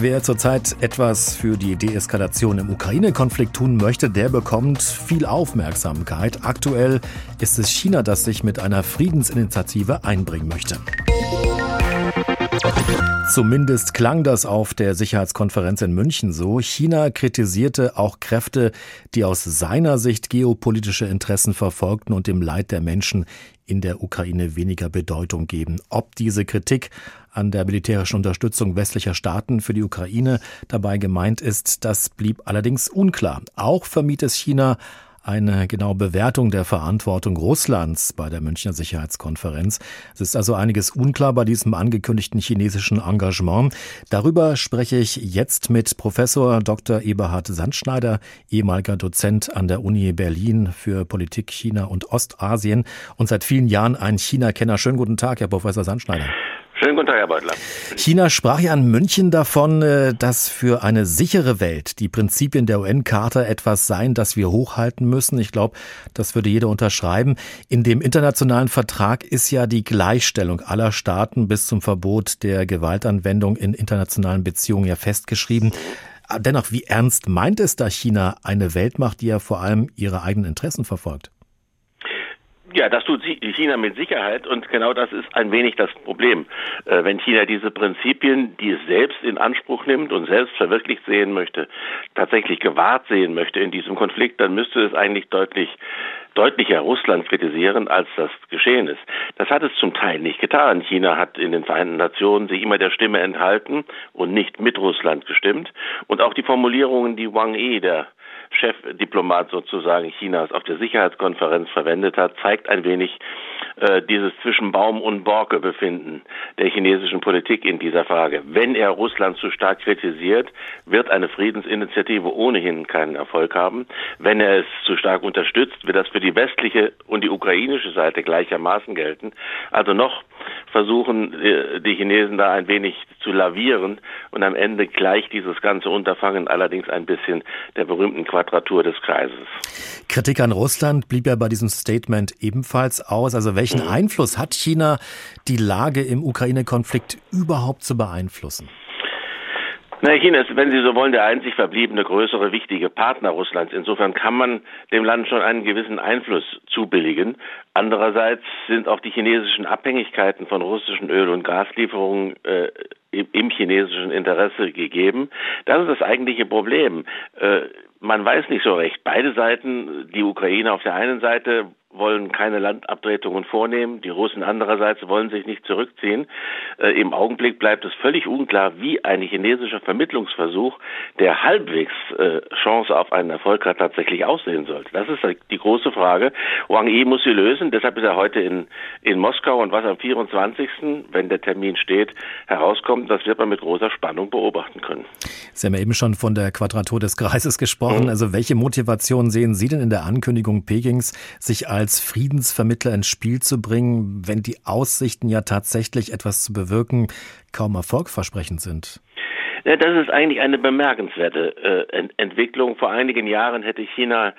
Wer zurzeit etwas für die Deeskalation im Ukraine-Konflikt tun möchte, der bekommt viel Aufmerksamkeit. Aktuell ist es China, das sich mit einer Friedensinitiative einbringen möchte. Zumindest klang das auf der Sicherheitskonferenz in München so. China kritisierte auch Kräfte, die aus seiner Sicht geopolitische Interessen verfolgten und dem Leid der Menschen in der Ukraine weniger Bedeutung geben. Ob diese Kritik an der militärischen Unterstützung westlicher Staaten für die Ukraine dabei gemeint ist, das blieb allerdings unklar. Auch vermied es China, eine genaue Bewertung der Verantwortung Russlands bei der Münchner Sicherheitskonferenz. Es ist also einiges unklar bei diesem angekündigten chinesischen Engagement. Darüber spreche ich jetzt mit Professor Dr. Eberhard Sandschneider, ehemaliger Dozent an der Uni Berlin für Politik China und Ostasien und seit vielen Jahren ein China-Kenner. Schönen guten Tag, Herr Professor Sandschneider. Schönen guten Tag, Herr Beutler. China sprach ja in München davon, äh, dass für eine sichere Welt die Prinzipien der UN-Charta etwas seien, das wir hochhalten müssen. Ich glaube, das würde jeder unterschreiben. In dem internationalen Vertrag ist ja die Gleichstellung aller Staaten bis zum Verbot der Gewaltanwendung in internationalen Beziehungen ja festgeschrieben. Dennoch, wie ernst meint es da China, eine Weltmacht, die ja vor allem ihre eigenen Interessen verfolgt? Ja, das tut China mit Sicherheit und genau das ist ein wenig das Problem. Äh, wenn China diese Prinzipien, die es selbst in Anspruch nimmt und selbst verwirklicht sehen möchte, tatsächlich gewahrt sehen möchte in diesem Konflikt, dann müsste es eigentlich deutlich deutlicher Russland kritisieren, als das geschehen ist. Das hat es zum Teil nicht getan. China hat in den Vereinten Nationen sich immer der Stimme enthalten und nicht mit Russland gestimmt. Und auch die Formulierungen, die Wang Yi, der Chefdiplomat sozusagen Chinas auf der Sicherheitskonferenz verwendet hat, zeigt ein wenig äh, dieses zwischen Baum und Borke befinden der chinesischen Politik in dieser Frage. Wenn er Russland zu stark kritisiert, wird eine Friedensinitiative ohnehin keinen Erfolg haben. Wenn er es zu stark unterstützt, wird das für die westliche und die ukrainische Seite gleichermaßen gelten. Also noch versuchen äh, die Chinesen da ein wenig zu lavieren und am Ende gleicht dieses ganze Unterfangen allerdings ein bisschen der berühmten Quadratur des Kreises. Kritik an Russland blieb ja bei diesem Statement ebenfalls aus. Also welchen mhm. Einfluss hat China, die Lage im Ukraine-Konflikt überhaupt zu beeinflussen? Na, China ist, wenn Sie so wollen, der einzig verbliebene größere wichtige Partner Russlands. Insofern kann man dem Land schon einen gewissen Einfluss zubilligen. Andererseits sind auch die chinesischen Abhängigkeiten von russischen Öl- und Gaslieferungen äh, im chinesischen Interesse gegeben. Das ist das eigentliche Problem. Äh, man weiß nicht so recht. Beide Seiten, die Ukraine auf der einen Seite wollen keine Landabtretungen vornehmen. Die Russen andererseits wollen sich nicht zurückziehen. Äh, Im Augenblick bleibt es völlig unklar, wie ein chinesischer Vermittlungsversuch, der halbwegs äh, Chance auf einen Erfolg hat, tatsächlich aussehen sollte. Das ist die große Frage. Wang Yi muss sie lösen. Deshalb ist er heute in, in Moskau. Und was am 24., wenn der Termin steht, herauskommt, das wird man mit großer Spannung beobachten können. Sie haben ja eben schon von der Quadratur des Kreises gesprochen. Mhm. Also welche Motivation sehen Sie denn in der Ankündigung Pekings, sich als als Friedensvermittler ins Spiel zu bringen, wenn die Aussichten ja tatsächlich etwas zu bewirken kaum erfolgversprechend sind? Ja, das ist eigentlich eine bemerkenswerte äh, Entwicklung. Vor einigen Jahren hätte China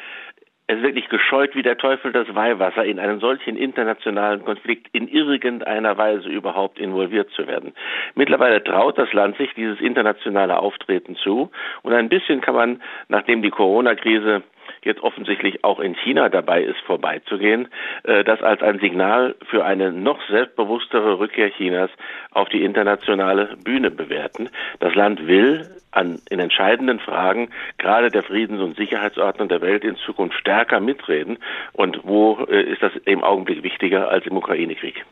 es wirklich gescheut wie der Teufel das Weihwasser, in einen solchen internationalen Konflikt in irgendeiner Weise überhaupt involviert zu werden. Mittlerweile traut das Land sich dieses internationale Auftreten zu und ein bisschen kann man, nachdem die Corona-Krise jetzt offensichtlich auch in China dabei ist, vorbeizugehen, äh, das als ein Signal für eine noch selbstbewusstere Rückkehr Chinas auf die internationale Bühne bewerten. Das Land will an, in entscheidenden Fragen gerade der Friedens- und Sicherheitsordnung der Welt in Zukunft stärker mitreden. Und wo äh, ist das im Augenblick wichtiger als im Ukraine-Krieg?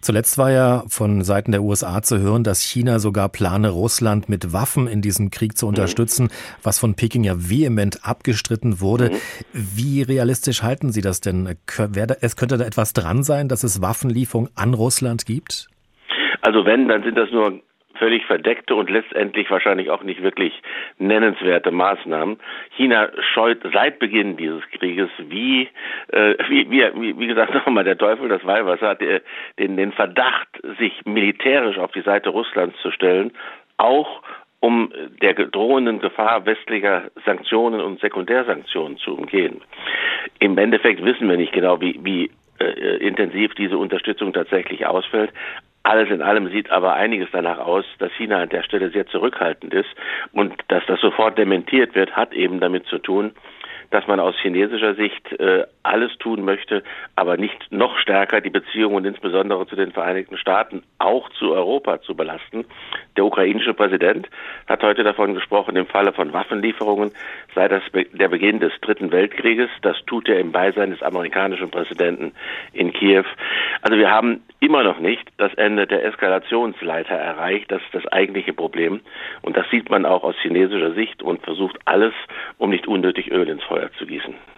Zuletzt war ja von Seiten der USA zu hören, dass China sogar plane, Russland mit Waffen in diesem Krieg zu unterstützen, mhm. was von Peking ja vehement abgestritten wurde. Mhm. Wie realistisch halten Sie das denn? Es könnte da etwas dran sein, dass es Waffenlieferungen an Russland gibt? Also wenn, dann sind das nur völlig verdeckte und letztendlich wahrscheinlich auch nicht wirklich nennenswerte Maßnahmen. China scheut seit Beginn dieses Krieges wie, äh, wie, wie, wie gesagt, nochmal der Teufel das Weihwasser hat äh, den, den Verdacht, sich militärisch auf die Seite Russlands zu stellen, auch um der drohenden Gefahr westlicher Sanktionen und Sekundärsanktionen zu umgehen. Im Endeffekt wissen wir nicht genau, wie, wie äh, intensiv diese Unterstützung tatsächlich ausfällt. Alles in allem sieht aber einiges danach aus, dass China an der Stelle sehr zurückhaltend ist und dass das sofort dementiert wird, hat eben damit zu tun, dass man aus chinesischer Sicht äh, alles tun möchte, aber nicht noch stärker die Beziehungen insbesondere zu den Vereinigten Staaten, auch zu Europa zu belasten. Der ukrainische Präsident hat heute davon gesprochen, im Falle von Waffenlieferungen sei das der Beginn des Dritten Weltkrieges. Das tut er im Beisein des amerikanischen Präsidenten in Kiew. Also wir haben immer noch nicht das Ende der Eskalationsleiter erreicht. Das ist das eigentliche Problem. Und das sieht man auch aus chinesischer Sicht und versucht alles, um nicht unnötig Öl ins Feuer zu gießen.